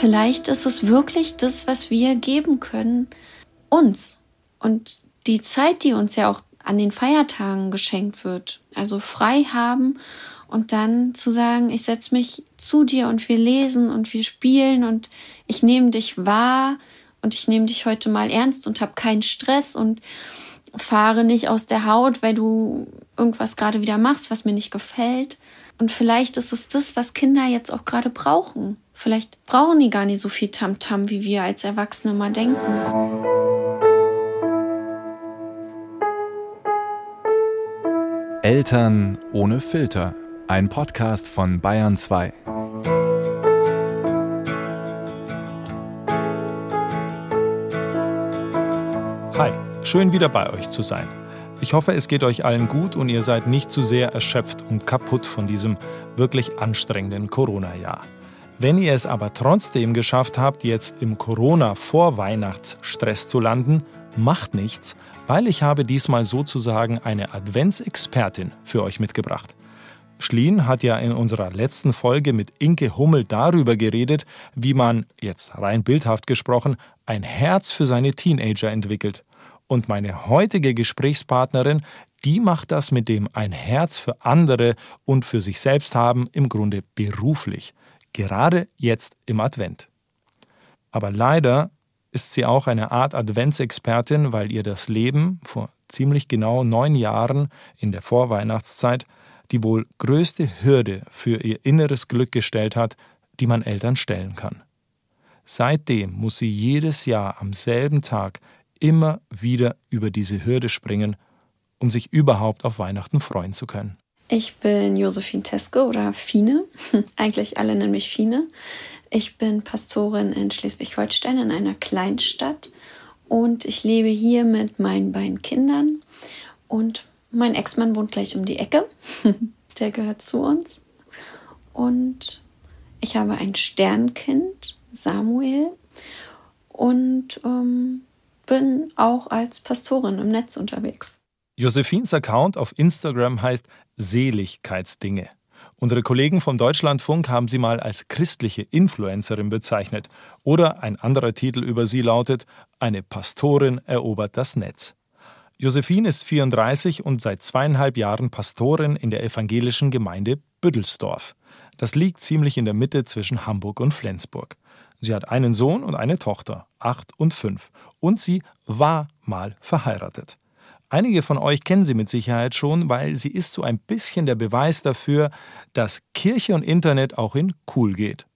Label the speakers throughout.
Speaker 1: vielleicht ist es wirklich das, was wir geben können, uns. Und die Zeit, die uns ja auch an den Feiertagen geschenkt wird, also frei haben und dann zu sagen, ich setze mich zu dir und wir lesen und wir spielen und ich nehme dich wahr und ich nehme dich heute mal ernst und habe keinen Stress und fahre nicht aus der Haut, weil du irgendwas gerade wieder machst, was mir nicht gefällt. Und vielleicht ist es das, was Kinder jetzt auch gerade brauchen. Vielleicht brauchen die gar nicht so viel Tamtam, -Tam, wie wir als Erwachsene mal denken.
Speaker 2: Eltern ohne Filter. Ein Podcast von Bayern 2.
Speaker 3: Hi, schön wieder bei euch zu sein. Ich hoffe, es geht euch allen gut und ihr seid nicht zu sehr erschöpft und kaputt von diesem wirklich anstrengenden Corona-Jahr. Wenn ihr es aber trotzdem geschafft habt, jetzt im Corona-Vorweihnachtsstress zu landen, macht nichts, weil ich habe diesmal sozusagen eine Adventsexpertin für euch mitgebracht. Schlien hat ja in unserer letzten Folge mit Inke Hummel darüber geredet, wie man, jetzt rein bildhaft gesprochen, ein Herz für seine Teenager entwickelt. Und meine heutige Gesprächspartnerin, die macht das mit dem ein Herz für andere und für sich selbst haben im Grunde beruflich. Gerade jetzt im Advent. Aber leider ist sie auch eine Art Adventsexpertin, weil ihr das Leben vor ziemlich genau neun Jahren in der Vorweihnachtszeit die wohl größte Hürde für ihr inneres Glück gestellt hat, die man Eltern stellen kann. Seitdem muss sie jedes Jahr am selben Tag immer wieder über diese Hürde springen, um sich überhaupt auf Weihnachten freuen zu können.
Speaker 1: Ich bin Josephine Teske oder Fine. Eigentlich alle nennen mich Fine. Ich bin Pastorin in Schleswig-Holstein in einer Kleinstadt und ich lebe hier mit meinen beiden Kindern und mein Ex-Mann wohnt gleich um die Ecke. Der gehört zu uns. Und ich habe ein Sternkind, Samuel, und ähm, bin auch als Pastorin im Netz unterwegs.
Speaker 3: Josephines Account auf Instagram heißt Seligkeitsdinge. Unsere Kollegen vom Deutschlandfunk haben sie mal als christliche Influencerin bezeichnet. Oder ein anderer Titel über sie lautet Eine Pastorin erobert das Netz. Josephine ist 34 und seit zweieinhalb Jahren Pastorin in der evangelischen Gemeinde Büdelsdorf. Das liegt ziemlich in der Mitte zwischen Hamburg und Flensburg. Sie hat einen Sohn und eine Tochter, acht und fünf, und sie war mal verheiratet. Einige von euch kennen sie mit Sicherheit schon, weil sie ist so ein bisschen der Beweis dafür, dass Kirche und Internet auch in cool geht.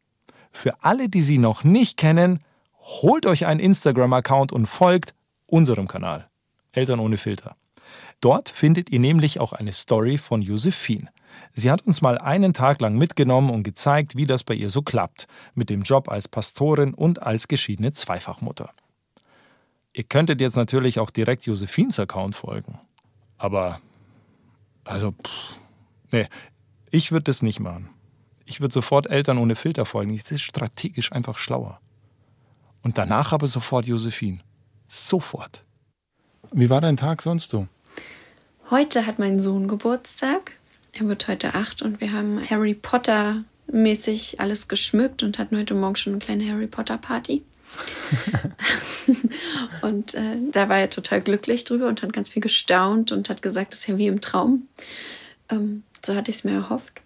Speaker 3: Für alle, die sie noch nicht kennen, holt euch einen Instagram-Account und folgt unserem Kanal. Eltern ohne Filter. Dort findet ihr nämlich auch eine Story von Josephine. Sie hat uns mal einen Tag lang mitgenommen und gezeigt, wie das bei ihr so klappt, mit dem Job als Pastorin und als geschiedene Zweifachmutter. Ihr könntet jetzt natürlich auch direkt Josephines Account folgen. Aber, also, pff, nee, ich würde das nicht machen. Ich würde sofort Eltern ohne Filter folgen. Das ist strategisch einfach schlauer. Und danach aber sofort Josephine. Sofort. Wie war dein Tag sonst so?
Speaker 1: Heute hat mein Sohn Geburtstag. Er wird heute acht und wir haben Harry Potter mäßig alles geschmückt und hatten heute Morgen schon eine kleine Harry Potter Party. und äh, da war er total glücklich drüber und hat ganz viel gestaunt und hat gesagt, das ist ja wie im Traum. Ähm, so hatte ich es mir erhofft.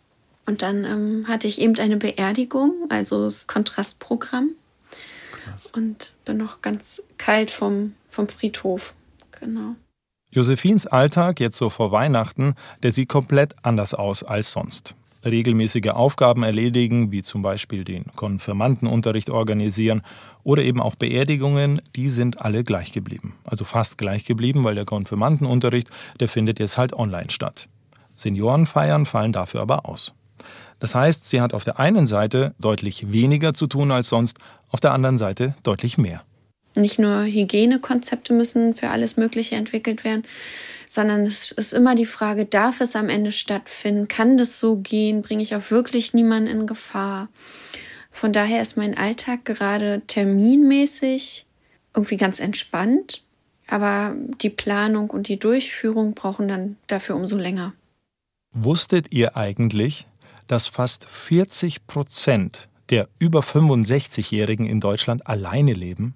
Speaker 1: Und dann ähm, hatte ich eben eine Beerdigung, also das Kontrastprogramm. Krass. Und bin noch ganz kalt vom, vom Friedhof. Genau.
Speaker 3: Josephines Alltag jetzt so vor Weihnachten, der sieht komplett anders aus als sonst. Regelmäßige Aufgaben erledigen, wie zum Beispiel den Konfirmandenunterricht organisieren oder eben auch Beerdigungen, die sind alle gleich geblieben. Also fast gleich geblieben, weil der Konfirmandenunterricht, der findet jetzt halt online statt. Seniorenfeiern fallen dafür aber aus. Das heißt, sie hat auf der einen Seite deutlich weniger zu tun als sonst, auf der anderen Seite deutlich mehr.
Speaker 1: Nicht nur Hygienekonzepte müssen für alles Mögliche entwickelt werden, sondern es ist immer die Frage, darf es am Ende stattfinden? Kann das so gehen? Bringe ich auch wirklich niemanden in Gefahr? Von daher ist mein Alltag gerade terminmäßig irgendwie ganz entspannt, aber die Planung und die Durchführung brauchen dann dafür umso länger.
Speaker 3: Wusstet ihr eigentlich, dass fast 40 Prozent der über 65-Jährigen in Deutschland alleine leben,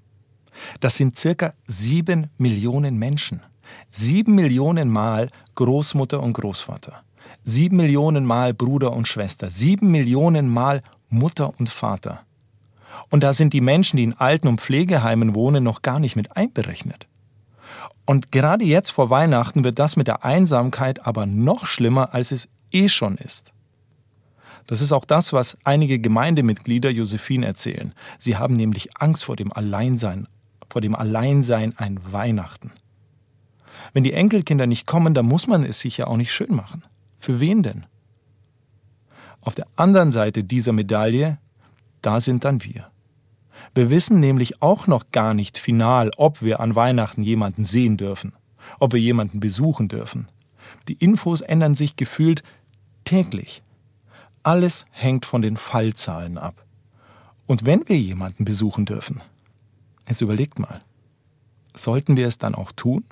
Speaker 3: das sind circa sieben Millionen Menschen. Sieben Millionen Mal Großmutter und Großvater. Sieben Millionen Mal Bruder und Schwester. Sieben Millionen Mal Mutter und Vater. Und da sind die Menschen, die in Alten- und Pflegeheimen wohnen, noch gar nicht mit einberechnet. Und gerade jetzt vor Weihnachten wird das mit der Einsamkeit aber noch schlimmer, als es eh schon ist. Das ist auch das, was einige Gemeindemitglieder Josephine erzählen. Sie haben nämlich Angst vor dem Alleinsein, vor dem Alleinsein ein Weihnachten. Wenn die Enkelkinder nicht kommen, dann muss man es sich ja auch nicht schön machen. Für wen denn? Auf der anderen Seite dieser Medaille, da sind dann wir. Wir wissen nämlich auch noch gar nicht final, ob wir an Weihnachten jemanden sehen dürfen, ob wir jemanden besuchen dürfen. Die Infos ändern sich gefühlt täglich. Alles hängt von den Fallzahlen ab. Und wenn wir jemanden besuchen dürfen, jetzt überlegt mal, sollten wir es dann auch tun?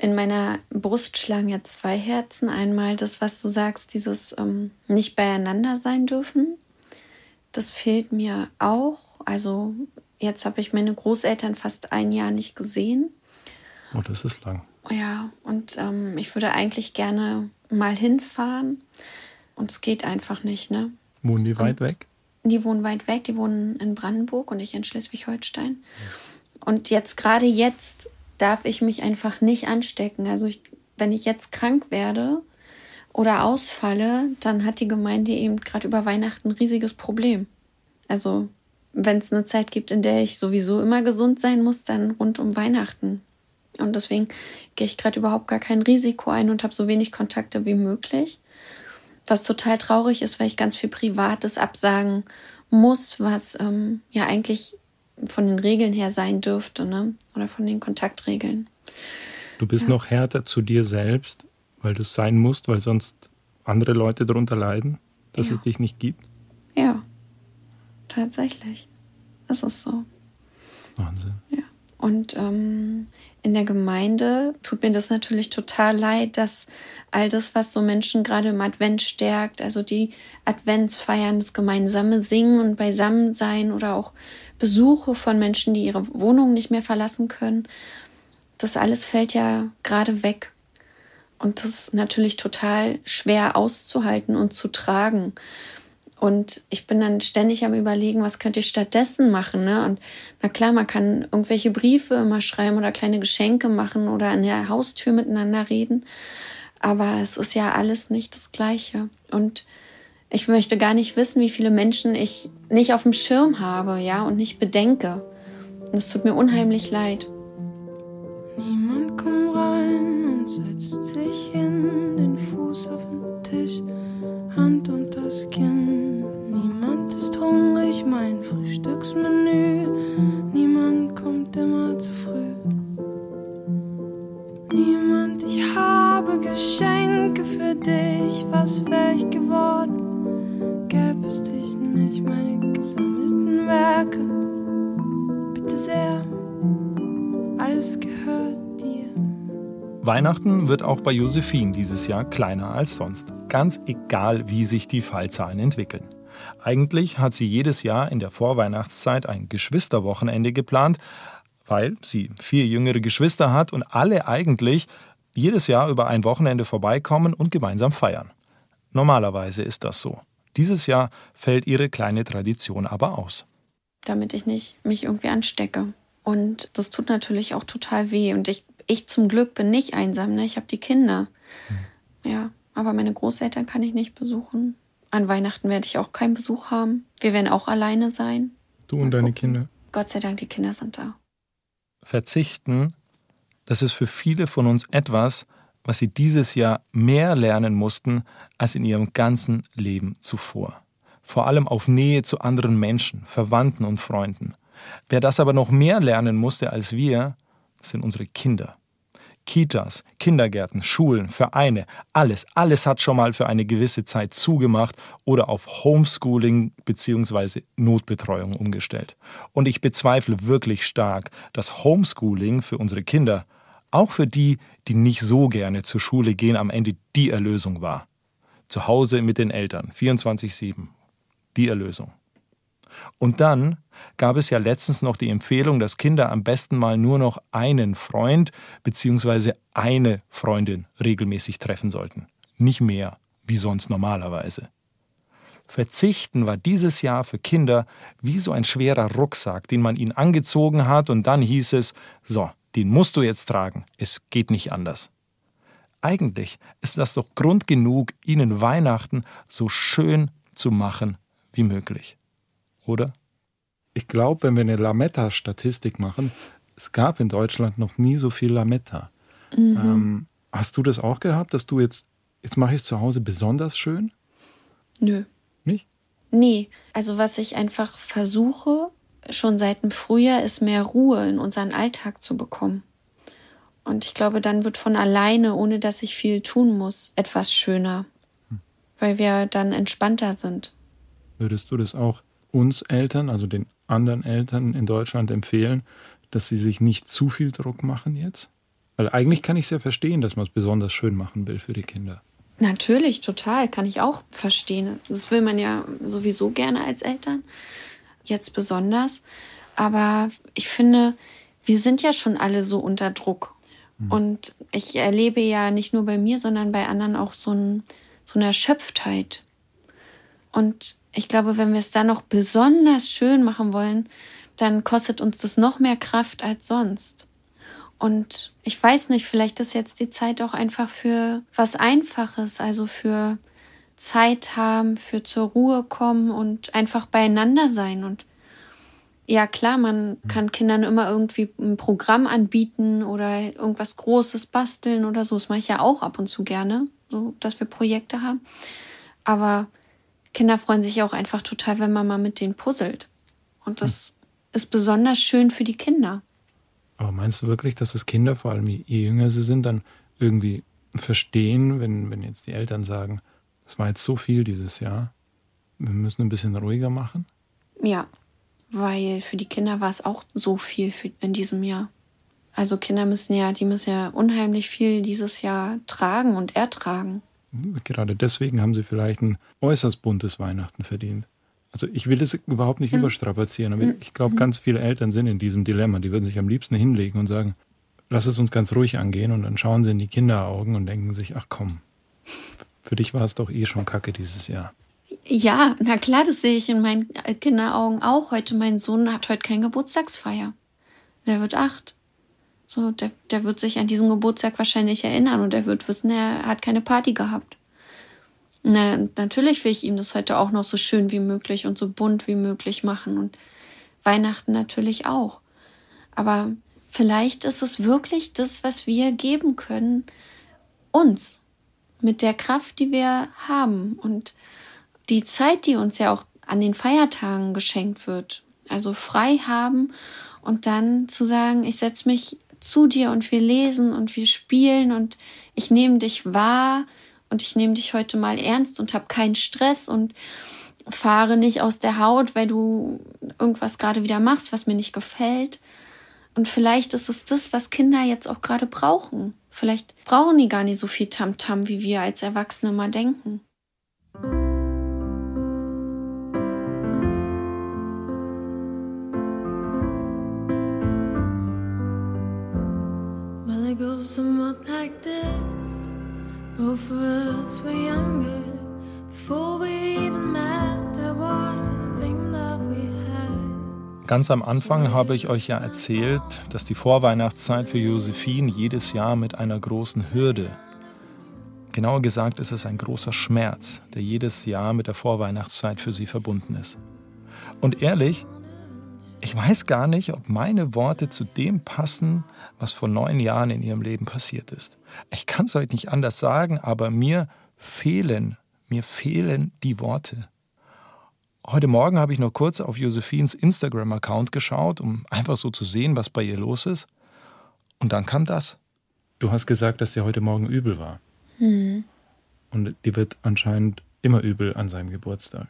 Speaker 1: In meiner Brust schlagen ja zwei Herzen. Einmal das, was du sagst, dieses ähm, nicht beieinander sein dürfen. Das fehlt mir auch. Also jetzt habe ich meine Großeltern fast ein Jahr nicht gesehen.
Speaker 3: Oh, das ist lang.
Speaker 1: Ja, und ähm, ich würde eigentlich gerne mal hinfahren. Und es geht einfach nicht, ne?
Speaker 3: Wohnen die weit und weg?
Speaker 1: Die wohnen weit weg. Die wohnen in Brandenburg und ich in Schleswig-Holstein. Und jetzt, gerade jetzt, darf ich mich einfach nicht anstecken. Also ich, wenn ich jetzt krank werde oder ausfalle, dann hat die Gemeinde eben gerade über Weihnachten ein riesiges Problem. Also wenn es eine Zeit gibt, in der ich sowieso immer gesund sein muss, dann rund um Weihnachten. Und deswegen gehe ich gerade überhaupt gar kein Risiko ein und habe so wenig Kontakte wie möglich. Was total traurig ist, weil ich ganz viel Privates absagen muss, was ähm, ja eigentlich von den Regeln her sein dürfte, ne? Oder von den Kontaktregeln.
Speaker 3: Du bist ja. noch härter zu dir selbst, weil du es sein musst, weil sonst andere Leute darunter leiden, dass ja. es dich nicht gibt?
Speaker 1: Ja, tatsächlich. Das ist so.
Speaker 3: Wahnsinn.
Speaker 1: Ja. Und ähm, in der Gemeinde tut mir das natürlich total leid, dass all das, was so Menschen gerade im Advent stärkt, also die Adventsfeiern, das gemeinsame Singen und Beisammensein oder auch Besuche von Menschen, die ihre Wohnung nicht mehr verlassen können. Das alles fällt ja gerade weg. Und das ist natürlich total schwer auszuhalten und zu tragen. Und ich bin dann ständig am Überlegen, was könnte ich stattdessen machen. Ne? Und na klar, man kann irgendwelche Briefe immer schreiben oder kleine Geschenke machen oder an der Haustür miteinander reden. Aber es ist ja alles nicht das Gleiche. Und ich möchte gar nicht wissen, wie viele Menschen ich nicht auf dem Schirm habe, ja, und nicht bedenke. Und es tut mir unheimlich leid.
Speaker 4: Niemand kommt rein und setzt sich hin, den Fuß auf den Tisch, Hand unter das Kinn. Niemand ist hungrig, mein Frühstücksmenü. Niemand kommt immer zu früh. Niemand, ich habe Geschenke für dich. Was wäre ich geworden? Es dich nicht, meine gesammelten Werke. Bitte sehr, alles gehört dir.
Speaker 3: Weihnachten wird auch bei Josephine dieses Jahr kleiner als sonst. Ganz egal, wie sich die Fallzahlen entwickeln. Eigentlich hat sie jedes Jahr in der Vorweihnachtszeit ein Geschwisterwochenende geplant, weil sie vier jüngere Geschwister hat und alle eigentlich jedes Jahr über ein Wochenende vorbeikommen und gemeinsam feiern. Normalerweise ist das so. Dieses Jahr fällt ihre kleine Tradition aber aus.
Speaker 1: Damit ich nicht mich irgendwie anstecke. Und das tut natürlich auch total weh. Und ich, ich zum Glück bin nicht einsam, ne? Ich habe die Kinder. Hm. Ja, aber meine Großeltern kann ich nicht besuchen. An Weihnachten werde ich auch keinen Besuch haben. Wir werden auch alleine sein.
Speaker 3: Du und deine Kinder?
Speaker 1: Gott sei Dank, die Kinder sind da.
Speaker 3: Verzichten, das ist für viele von uns etwas, was sie dieses Jahr mehr lernen mussten als in ihrem ganzen Leben zuvor. Vor allem auf Nähe zu anderen Menschen, Verwandten und Freunden. Wer das aber noch mehr lernen musste als wir, sind unsere Kinder. Kitas, Kindergärten, Schulen, Vereine, alles, alles hat schon mal für eine gewisse Zeit zugemacht oder auf Homeschooling bzw. Notbetreuung umgestellt. Und ich bezweifle wirklich stark, dass Homeschooling für unsere Kinder auch für die, die nicht so gerne zur Schule gehen, am Ende die Erlösung war. Zu Hause mit den Eltern, 24-7. Die Erlösung. Und dann gab es ja letztens noch die Empfehlung, dass Kinder am besten mal nur noch einen Freund bzw. eine Freundin regelmäßig treffen sollten. Nicht mehr, wie sonst normalerweise. Verzichten war dieses Jahr für Kinder wie so ein schwerer Rucksack, den man ihnen angezogen hat und dann hieß es, so, den musst du jetzt tragen, es geht nicht anders. Eigentlich ist das doch Grund genug, ihnen Weihnachten so schön zu machen wie möglich. Oder?
Speaker 5: Ich glaube, wenn wir eine Lametta-Statistik machen, es gab in Deutschland noch nie so viel Lametta. Mhm. Ähm, hast du das auch gehabt, dass du jetzt, jetzt mache ich es zu Hause besonders schön?
Speaker 1: Nö.
Speaker 5: Nicht?
Speaker 1: Nee, also was ich einfach versuche, schon seit dem Frühjahr, ist mehr Ruhe in unseren Alltag zu bekommen. Und ich glaube, dann wird von alleine, ohne dass ich viel tun muss, etwas schöner, hm. weil wir dann entspannter sind.
Speaker 5: Würdest du das auch uns Eltern, also den anderen Eltern in Deutschland empfehlen, dass sie sich nicht zu viel Druck machen jetzt? Weil eigentlich kann ich es ja verstehen, dass man es besonders schön machen will für die Kinder.
Speaker 1: Natürlich, total, kann ich auch verstehen. Das will man ja sowieso gerne als Eltern, jetzt besonders. Aber ich finde, wir sind ja schon alle so unter Druck. Mhm. Und ich erlebe ja nicht nur bei mir, sondern bei anderen auch so, ein, so eine Erschöpftheit. Und ich glaube, wenn wir es dann noch besonders schön machen wollen, dann kostet uns das noch mehr Kraft als sonst. Und ich weiß nicht, vielleicht ist jetzt die Zeit auch einfach für was Einfaches, also für Zeit haben, für zur Ruhe kommen und einfach beieinander sein. Und ja, klar, man kann Kindern immer irgendwie ein Programm anbieten oder irgendwas Großes basteln oder so. Das mache ich ja auch ab und zu gerne, so dass wir Projekte haben. Aber Kinder freuen sich auch einfach total, wenn man mal mit denen puzzelt. Und das hm. ist besonders schön für die Kinder.
Speaker 5: Aber meinst du wirklich, dass es Kinder, vor allem je jünger sie sind, dann irgendwie verstehen, wenn, wenn jetzt die Eltern sagen, es war jetzt so viel dieses Jahr, wir müssen ein bisschen ruhiger machen?
Speaker 1: Ja, weil für die Kinder war es auch so viel in diesem Jahr. Also Kinder müssen ja, die müssen ja unheimlich viel dieses Jahr tragen und ertragen.
Speaker 5: Gerade deswegen haben sie vielleicht ein äußerst buntes Weihnachten verdient. Also ich will es überhaupt nicht mhm. überstrapazieren, aber ich glaube, ganz viele Eltern sind in diesem Dilemma. Die würden sich am liebsten hinlegen und sagen, lass es uns ganz ruhig angehen und dann schauen sie in die Kinderaugen und denken sich, ach komm, für dich war es doch eh schon kacke dieses Jahr.
Speaker 1: Ja, na klar, das sehe ich in meinen Kinderaugen auch. Heute, mein Sohn hat heute keine Geburtstagsfeier. Der wird acht. So, der, der wird sich an diesen Geburtstag wahrscheinlich erinnern und er wird wissen, er hat keine Party gehabt. Na, natürlich will ich ihm das heute auch noch so schön wie möglich und so bunt wie möglich machen und Weihnachten natürlich auch. Aber vielleicht ist es wirklich das, was wir geben können, uns mit der Kraft, die wir haben und die Zeit, die uns ja auch an den Feiertagen geschenkt wird. Also frei haben und dann zu sagen, ich setze mich zu dir und wir lesen und wir spielen und ich nehme dich wahr und ich nehme dich heute mal ernst und habe keinen Stress und fahre nicht aus der Haut, weil du irgendwas gerade wieder machst, was mir nicht gefällt. Und vielleicht ist es das, was Kinder jetzt auch gerade brauchen. Vielleicht brauchen die gar nicht so viel Tamtam, -Tam, wie wir als Erwachsene mal denken. goes somewhat like this. Both of us were younger before we even met.
Speaker 3: Ganz am Anfang habe ich euch ja erzählt, dass die Vorweihnachtszeit für Josephine jedes Jahr mit einer großen Hürde, genauer gesagt ist es ein großer Schmerz, der jedes Jahr mit der Vorweihnachtszeit für sie verbunden ist. Und ehrlich, ich weiß gar nicht, ob meine Worte zu dem passen, was vor neun Jahren in ihrem Leben passiert ist. Ich kann es heute nicht anders sagen, aber mir fehlen, mir fehlen die Worte. Heute Morgen habe ich noch kurz auf Josephines Instagram-Account geschaut, um einfach so zu sehen, was bei ihr los ist. Und dann kam das.
Speaker 5: Du hast gesagt, dass sie heute Morgen übel war.
Speaker 1: Mhm.
Speaker 5: Und die wird anscheinend immer übel an seinem Geburtstag.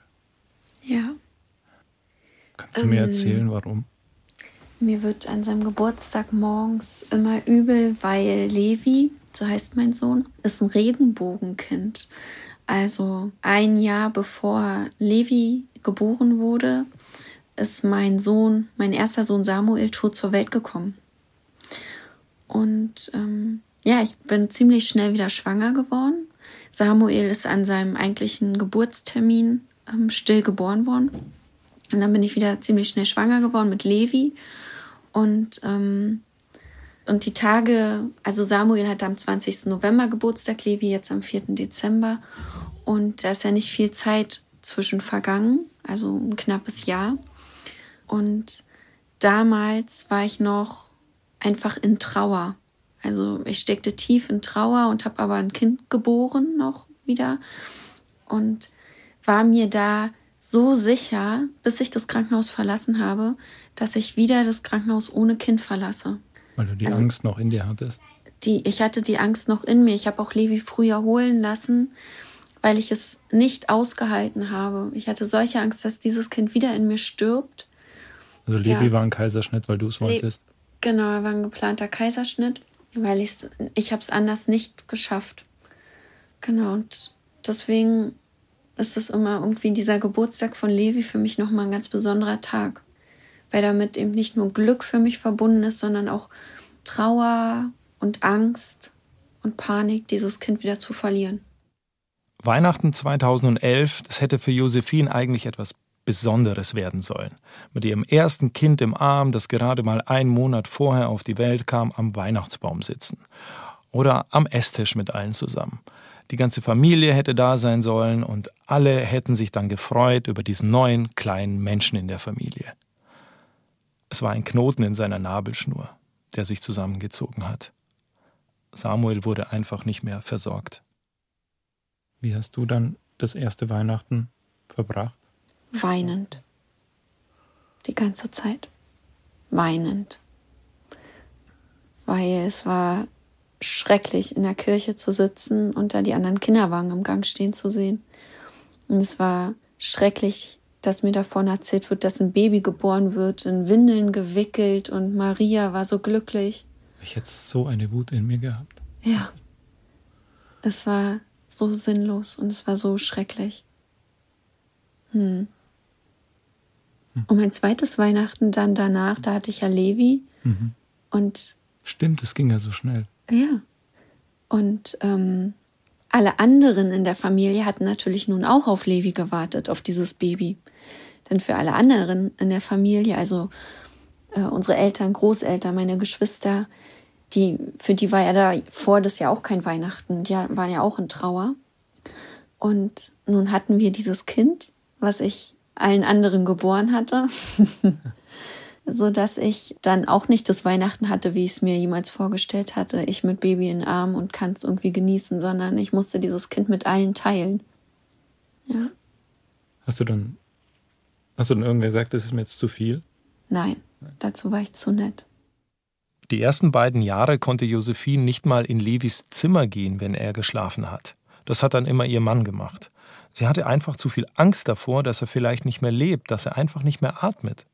Speaker 1: Ja.
Speaker 5: Kannst du ähm, mir erzählen, warum?
Speaker 1: Mir wird an seinem Geburtstag morgens immer übel, weil Levi, so heißt mein Sohn, ist ein Regenbogenkind. Also ein Jahr bevor Levi geboren wurde, ist mein Sohn, mein erster Sohn Samuel, tot zur Welt gekommen. Und ähm, ja, ich bin ziemlich schnell wieder schwanger geworden. Samuel ist an seinem eigentlichen Geburtstermin ähm, still geboren worden. Und dann bin ich wieder ziemlich schnell schwanger geworden mit Levi. Und, ähm, und die Tage, also Samuel hat am 20. November Geburtstag, Levi jetzt am 4. Dezember. Und da ist ja nicht viel Zeit zwischen vergangen, also ein knappes Jahr. Und damals war ich noch einfach in Trauer. Also ich steckte tief in Trauer und habe aber ein Kind geboren noch wieder und war mir da so sicher, bis ich das Krankenhaus verlassen habe, dass ich wieder das Krankenhaus ohne Kind verlasse.
Speaker 5: Weil du die also, Angst noch in dir hattest?
Speaker 1: Die, ich hatte die Angst noch in mir. Ich habe auch Levi früher holen lassen, weil ich es nicht ausgehalten habe. Ich hatte solche Angst, dass dieses Kind wieder in mir stirbt.
Speaker 5: Also Levi ja. war ein Kaiserschnitt, weil du es wolltest?
Speaker 1: Genau, er war ein geplanter Kaiserschnitt, weil ich's, ich es anders nicht geschafft. Genau, und deswegen ist es immer irgendwie dieser Geburtstag von Levi für mich nochmal ein ganz besonderer Tag. Weil damit eben nicht nur Glück für mich verbunden ist, sondern auch Trauer und Angst und Panik, dieses Kind wieder zu verlieren.
Speaker 3: Weihnachten 2011, das hätte für Josephine eigentlich etwas Besonderes werden sollen. Mit ihrem ersten Kind im Arm, das gerade mal einen Monat vorher auf die Welt kam, am Weihnachtsbaum sitzen. Oder am Esstisch mit allen zusammen. Die ganze Familie hätte da sein sollen und alle hätten sich dann gefreut über diesen neuen kleinen Menschen in der Familie. Es war ein Knoten in seiner Nabelschnur, der sich zusammengezogen hat. Samuel wurde einfach nicht mehr versorgt.
Speaker 5: Wie hast du dann das erste Weihnachten verbracht?
Speaker 1: weinend. Die ganze Zeit. Weinend. Weil es war schrecklich, in der Kirche zu sitzen und da die anderen Kinderwagen im Gang stehen zu sehen. Und es war schrecklich, dass mir davon erzählt wird, dass ein Baby geboren wird, in Windeln gewickelt und Maria war so glücklich.
Speaker 5: Ich hätte so eine Wut in mir gehabt.
Speaker 1: Ja. Es war so sinnlos und es war so schrecklich. Hm. Und mein zweites Weihnachten dann danach, da hatte ich ja Levi. Mhm. Und
Speaker 5: Stimmt, es ging ja so schnell.
Speaker 1: Ja. Und ähm, alle anderen in der Familie hatten natürlich nun auch auf Levi gewartet, auf dieses Baby. Denn für alle anderen in der Familie, also äh, unsere Eltern, Großeltern, meine Geschwister, die, für die war ja da vor das ja auch kein Weihnachten. Die waren ja auch in Trauer. Und nun hatten wir dieses Kind, was ich allen anderen geboren hatte. so dass ich dann auch nicht das Weihnachten hatte, wie ich es mir jemals vorgestellt hatte. Ich mit Baby in den Arm und kann es irgendwie genießen, sondern ich musste dieses Kind mit allen teilen. Ja.
Speaker 5: Hast du dann, hast du dann irgendwer gesagt, das ist mir jetzt zu viel?
Speaker 1: Nein, dazu war ich zu nett.
Speaker 3: Die ersten beiden Jahre konnte Josephine nicht mal in Levis Zimmer gehen, wenn er geschlafen hat. Das hat dann immer ihr Mann gemacht. Sie hatte einfach zu viel Angst davor, dass er vielleicht nicht mehr lebt, dass er einfach nicht mehr atmet.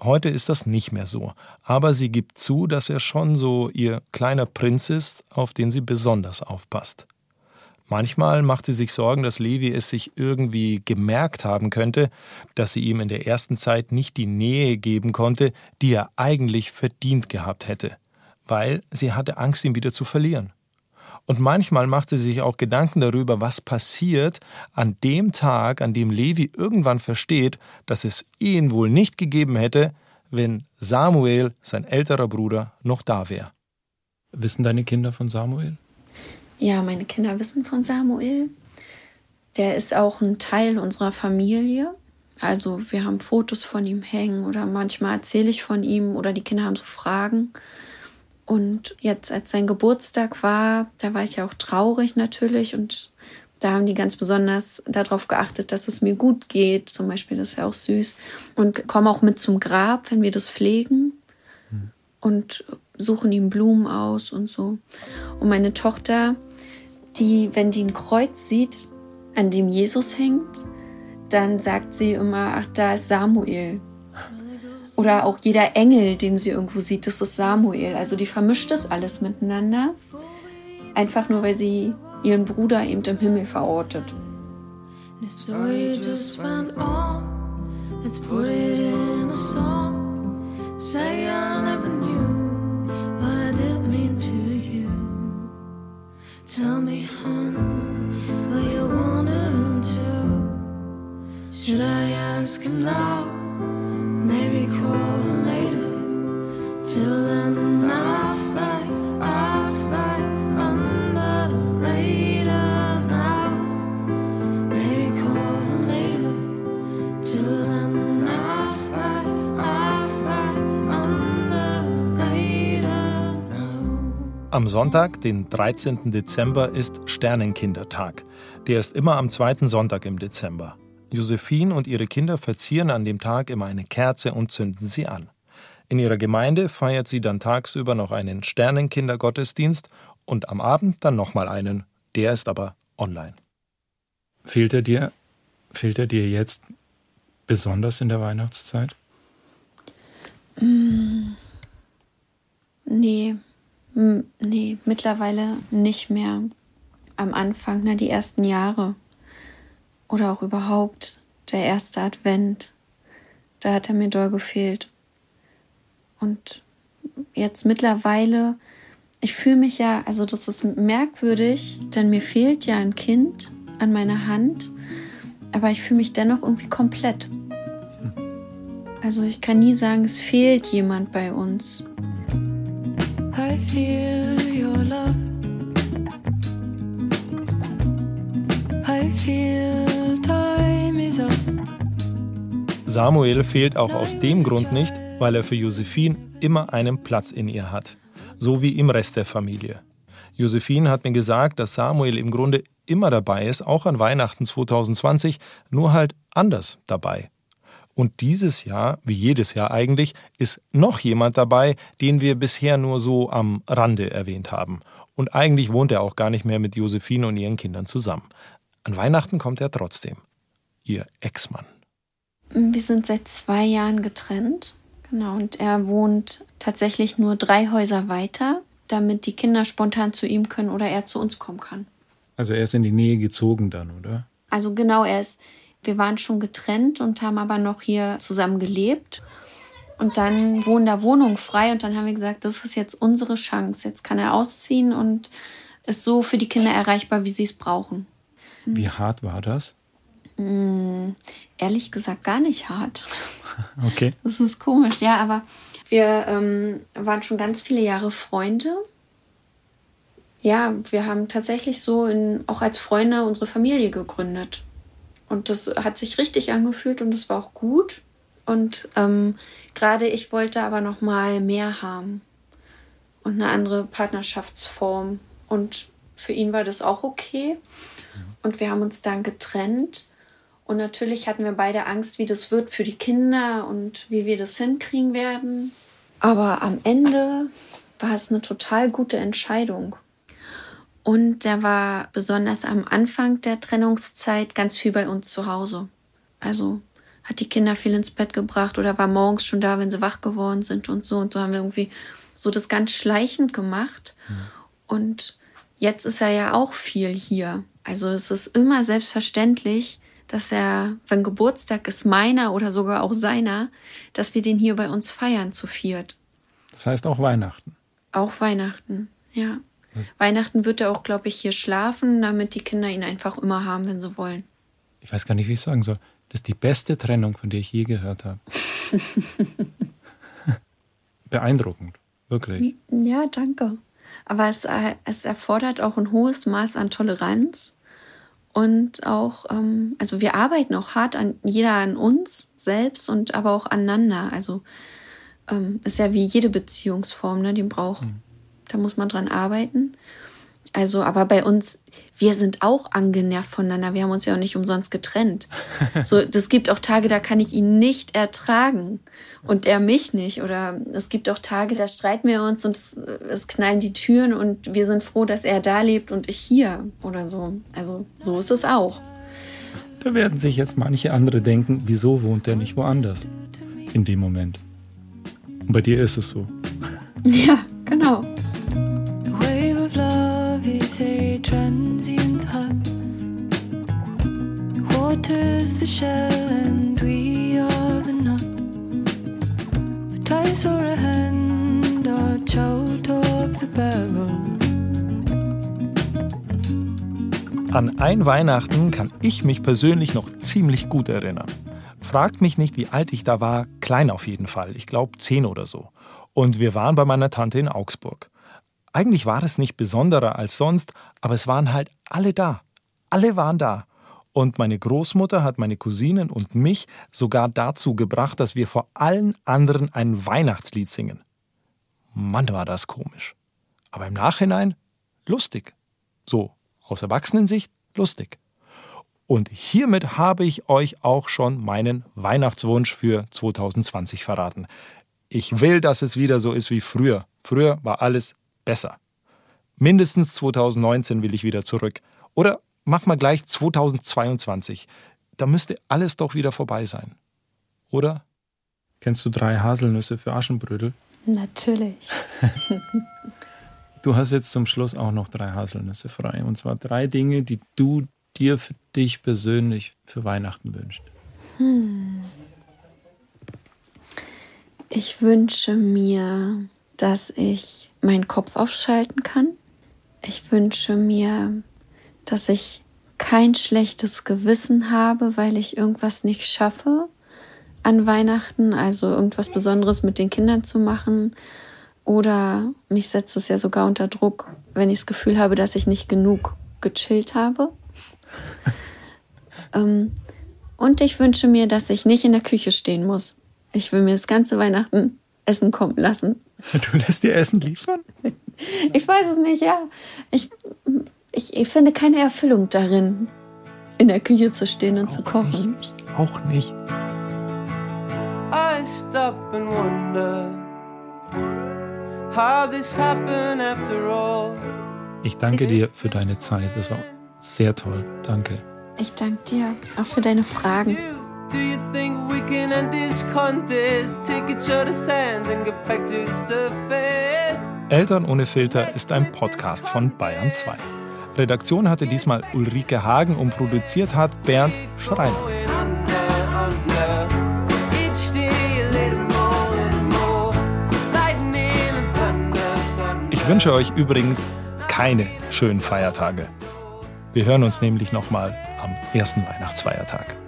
Speaker 3: Heute ist das nicht mehr so, aber sie gibt zu, dass er schon so ihr kleiner Prinz ist, auf den sie besonders aufpasst. Manchmal macht sie sich Sorgen, dass Levi es sich irgendwie gemerkt haben könnte, dass sie ihm in der ersten Zeit nicht die Nähe geben konnte, die er eigentlich verdient gehabt hätte, weil sie hatte Angst, ihn wieder zu verlieren. Und manchmal macht sie sich auch Gedanken darüber, was passiert an dem Tag, an dem Levi irgendwann versteht, dass es ihn wohl nicht gegeben hätte, wenn Samuel, sein älterer Bruder, noch da wäre.
Speaker 5: Wissen deine Kinder von Samuel?
Speaker 1: Ja, meine Kinder wissen von Samuel. Der ist auch ein Teil unserer Familie. Also wir haben Fotos von ihm hängen oder manchmal erzähle ich von ihm oder die Kinder haben so Fragen. Und jetzt, als sein Geburtstag war, da war ich ja auch traurig natürlich und da haben die ganz besonders darauf geachtet, dass es mir gut geht. Zum Beispiel, das ist ja auch süß. Und kommen auch mit zum Grab, wenn wir das pflegen. Hm. Und suchen ihm Blumen aus und so. Und meine Tochter, die, wenn die ein Kreuz sieht, an dem Jesus hängt, dann sagt sie immer, ach, da ist Samuel. Oder auch jeder Engel, den sie irgendwo sieht, das ist Samuel. Also die vermischt das alles miteinander. Einfach nur, weil sie ihren Bruder eben im Himmel verortet. Tell me, hon, were you wondering too?
Speaker 4: Should I ask him now?
Speaker 3: Am Sonntag, den 13. Dezember, ist Sternenkindertag. Der ist immer am zweiten Sonntag im Dezember. Josephine und ihre Kinder verzieren an dem Tag immer eine Kerze und zünden sie an. In ihrer Gemeinde feiert sie dann tagsüber noch einen Sternenkindergottesdienst und am Abend dann nochmal einen. Der ist aber online.
Speaker 5: Fehlt er dir, fehlt er dir jetzt besonders in der Weihnachtszeit?
Speaker 1: Nee, m- nee, mittlerweile nicht mehr. Am Anfang, ne, die ersten Jahre. Oder auch überhaupt der erste Advent. Da hat er mir doll gefehlt. Und jetzt mittlerweile, ich fühle mich ja, also das ist merkwürdig, denn mir fehlt ja ein Kind an meiner Hand, aber ich fühle mich dennoch irgendwie komplett. Also ich kann nie sagen, es fehlt jemand bei uns.
Speaker 4: I feel your love. I feel
Speaker 3: Samuel fehlt auch aus dem Grund nicht, weil er für Josephine immer einen Platz in ihr hat. So wie im Rest der Familie. Josephine hat mir gesagt, dass Samuel im Grunde immer dabei ist, auch an Weihnachten 2020, nur halt anders dabei. Und dieses Jahr, wie jedes Jahr eigentlich, ist noch jemand dabei, den wir bisher nur so am Rande erwähnt haben. Und eigentlich wohnt er auch gar nicht mehr mit Josephine und ihren Kindern zusammen. An Weihnachten kommt er trotzdem. Ihr Ex-Mann.
Speaker 1: Wir sind seit zwei Jahren getrennt. Genau, und er wohnt tatsächlich nur drei Häuser weiter, damit die Kinder spontan zu ihm können oder er zu uns kommen kann.
Speaker 5: Also er ist in die Nähe gezogen dann, oder?
Speaker 1: Also genau, er ist, wir waren schon getrennt und haben aber noch hier zusammen gelebt. Und dann wurden da Wohnungen frei und dann haben wir gesagt, das ist jetzt unsere Chance. Jetzt kann er ausziehen und ist so für die Kinder erreichbar, wie sie es brauchen.
Speaker 5: Wie hart war das?
Speaker 1: Ehrlich gesagt gar nicht hart.
Speaker 5: Okay.
Speaker 1: Das ist komisch, ja, aber wir ähm, waren schon ganz viele Jahre Freunde. Ja, wir haben tatsächlich so in, auch als Freunde unsere Familie gegründet. Und das hat sich richtig angefühlt und das war auch gut. Und ähm, gerade ich wollte aber noch mal mehr haben und eine andere Partnerschaftsform. Und für ihn war das auch okay. Und wir haben uns dann getrennt. Und natürlich hatten wir beide Angst, wie das wird für die Kinder und wie wir das hinkriegen werden. Aber am Ende war es eine total gute Entscheidung. Und der war besonders am Anfang der Trennungszeit ganz viel bei uns zu Hause. Also hat die Kinder viel ins Bett gebracht oder war morgens schon da, wenn sie wach geworden sind und so. Und so haben wir irgendwie so das ganz schleichend gemacht. Und jetzt ist er ja auch viel hier. Also es ist immer selbstverständlich, dass er, wenn Geburtstag ist meiner oder sogar auch seiner, dass wir den hier bei uns feiern zu viert.
Speaker 5: Das heißt auch Weihnachten.
Speaker 1: Auch Weihnachten, ja. Weihnachten wird er auch, glaube ich, hier schlafen, damit die Kinder ihn einfach immer haben, wenn sie wollen.
Speaker 5: Ich weiß gar nicht, wie ich sagen soll. Das ist die beste Trennung, von der ich je gehört habe. Beeindruckend, wirklich.
Speaker 1: Ja, danke. Aber es, äh, es erfordert auch ein hohes Maß an Toleranz und auch, ähm, also wir arbeiten auch hart an jeder an uns selbst und aber auch aneinander. Also ähm, ist ja wie jede Beziehungsform, ne, die braucht, da muss man dran arbeiten. Also, aber bei uns, wir sind auch angenervt voneinander. Wir haben uns ja auch nicht umsonst getrennt. So, das gibt auch Tage, da kann ich ihn nicht ertragen und er mich nicht. Oder es gibt auch Tage, da streiten wir uns und es, es knallen die Türen und wir sind froh, dass er da lebt und ich hier oder so. Also, so ist es auch.
Speaker 5: Da werden sich jetzt manche andere denken, wieso wohnt er nicht woanders? In dem Moment. Und bei dir ist es so.
Speaker 1: Ja, genau.
Speaker 4: A transient hug. Water's the shell and we are the nut. But I saw a hand arch out of the barrel.
Speaker 3: An ein Weihnachten kann ich mich persönlich noch ziemlich gut erinnern. Fragt mich nicht, wie alt ich da war, klein auf jeden Fall, ich glaube zehn oder so. Und wir waren bei meiner Tante in Augsburg. Eigentlich war es nicht besonderer als sonst, aber es waren halt alle da. Alle waren da. Und meine Großmutter hat meine Cousinen und mich sogar dazu gebracht, dass wir vor allen anderen ein Weihnachtslied singen. Mann, war das komisch. Aber im Nachhinein lustig. So, aus Erwachsenensicht lustig. Und hiermit habe ich euch auch schon meinen Weihnachtswunsch für 2020 verraten. Ich will, dass es wieder so ist wie früher. Früher war alles besser. Mindestens 2019 will ich wieder zurück. Oder mach mal gleich 2022. Da müsste alles doch wieder vorbei sein. Oder?
Speaker 5: Kennst du drei Haselnüsse für Aschenbrödel?
Speaker 1: Natürlich.
Speaker 5: du hast jetzt zum Schluss auch noch drei Haselnüsse frei. Und zwar drei Dinge, die du dir für dich persönlich für Weihnachten wünschst. Hm.
Speaker 1: Ich wünsche mir, dass ich meinen Kopf aufschalten kann. Ich wünsche mir, dass ich kein schlechtes Gewissen habe, weil ich irgendwas nicht schaffe an Weihnachten, also irgendwas Besonderes mit den Kindern zu machen. Oder mich setzt es ja sogar unter Druck, wenn ich das Gefühl habe, dass ich nicht genug gechillt habe. ähm, und ich wünsche mir, dass ich nicht in der Küche stehen muss. Ich will mir das ganze Weihnachten Essen kommen lassen.
Speaker 5: Du lässt dir Essen liefern?
Speaker 1: Ich weiß es nicht, ja. Ich, ich, ich finde keine Erfüllung darin, in der Küche zu stehen und
Speaker 5: auch
Speaker 1: zu kochen.
Speaker 5: Nicht, auch nicht. I stop and wonder how this happened after all. Ich danke dir für deine Zeit. Das war sehr toll. Danke.
Speaker 1: Ich danke dir auch für deine Fragen. Do you think we can end this contest? Take each other's hands and get back to the surface.
Speaker 3: Eltern ohne Filter ist ein Podcast von Bayern 2. Redaktion hatte diesmal Ulrike Hagen und produziert hat Bernd Schreiner. Ich wünsche euch übrigens keine schönen Feiertage. Wir hören uns nämlich nochmal am ersten Weihnachtsfeiertag.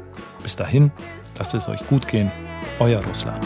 Speaker 3: Bis dahin, lasst es euch gut gehen. Euer Russland.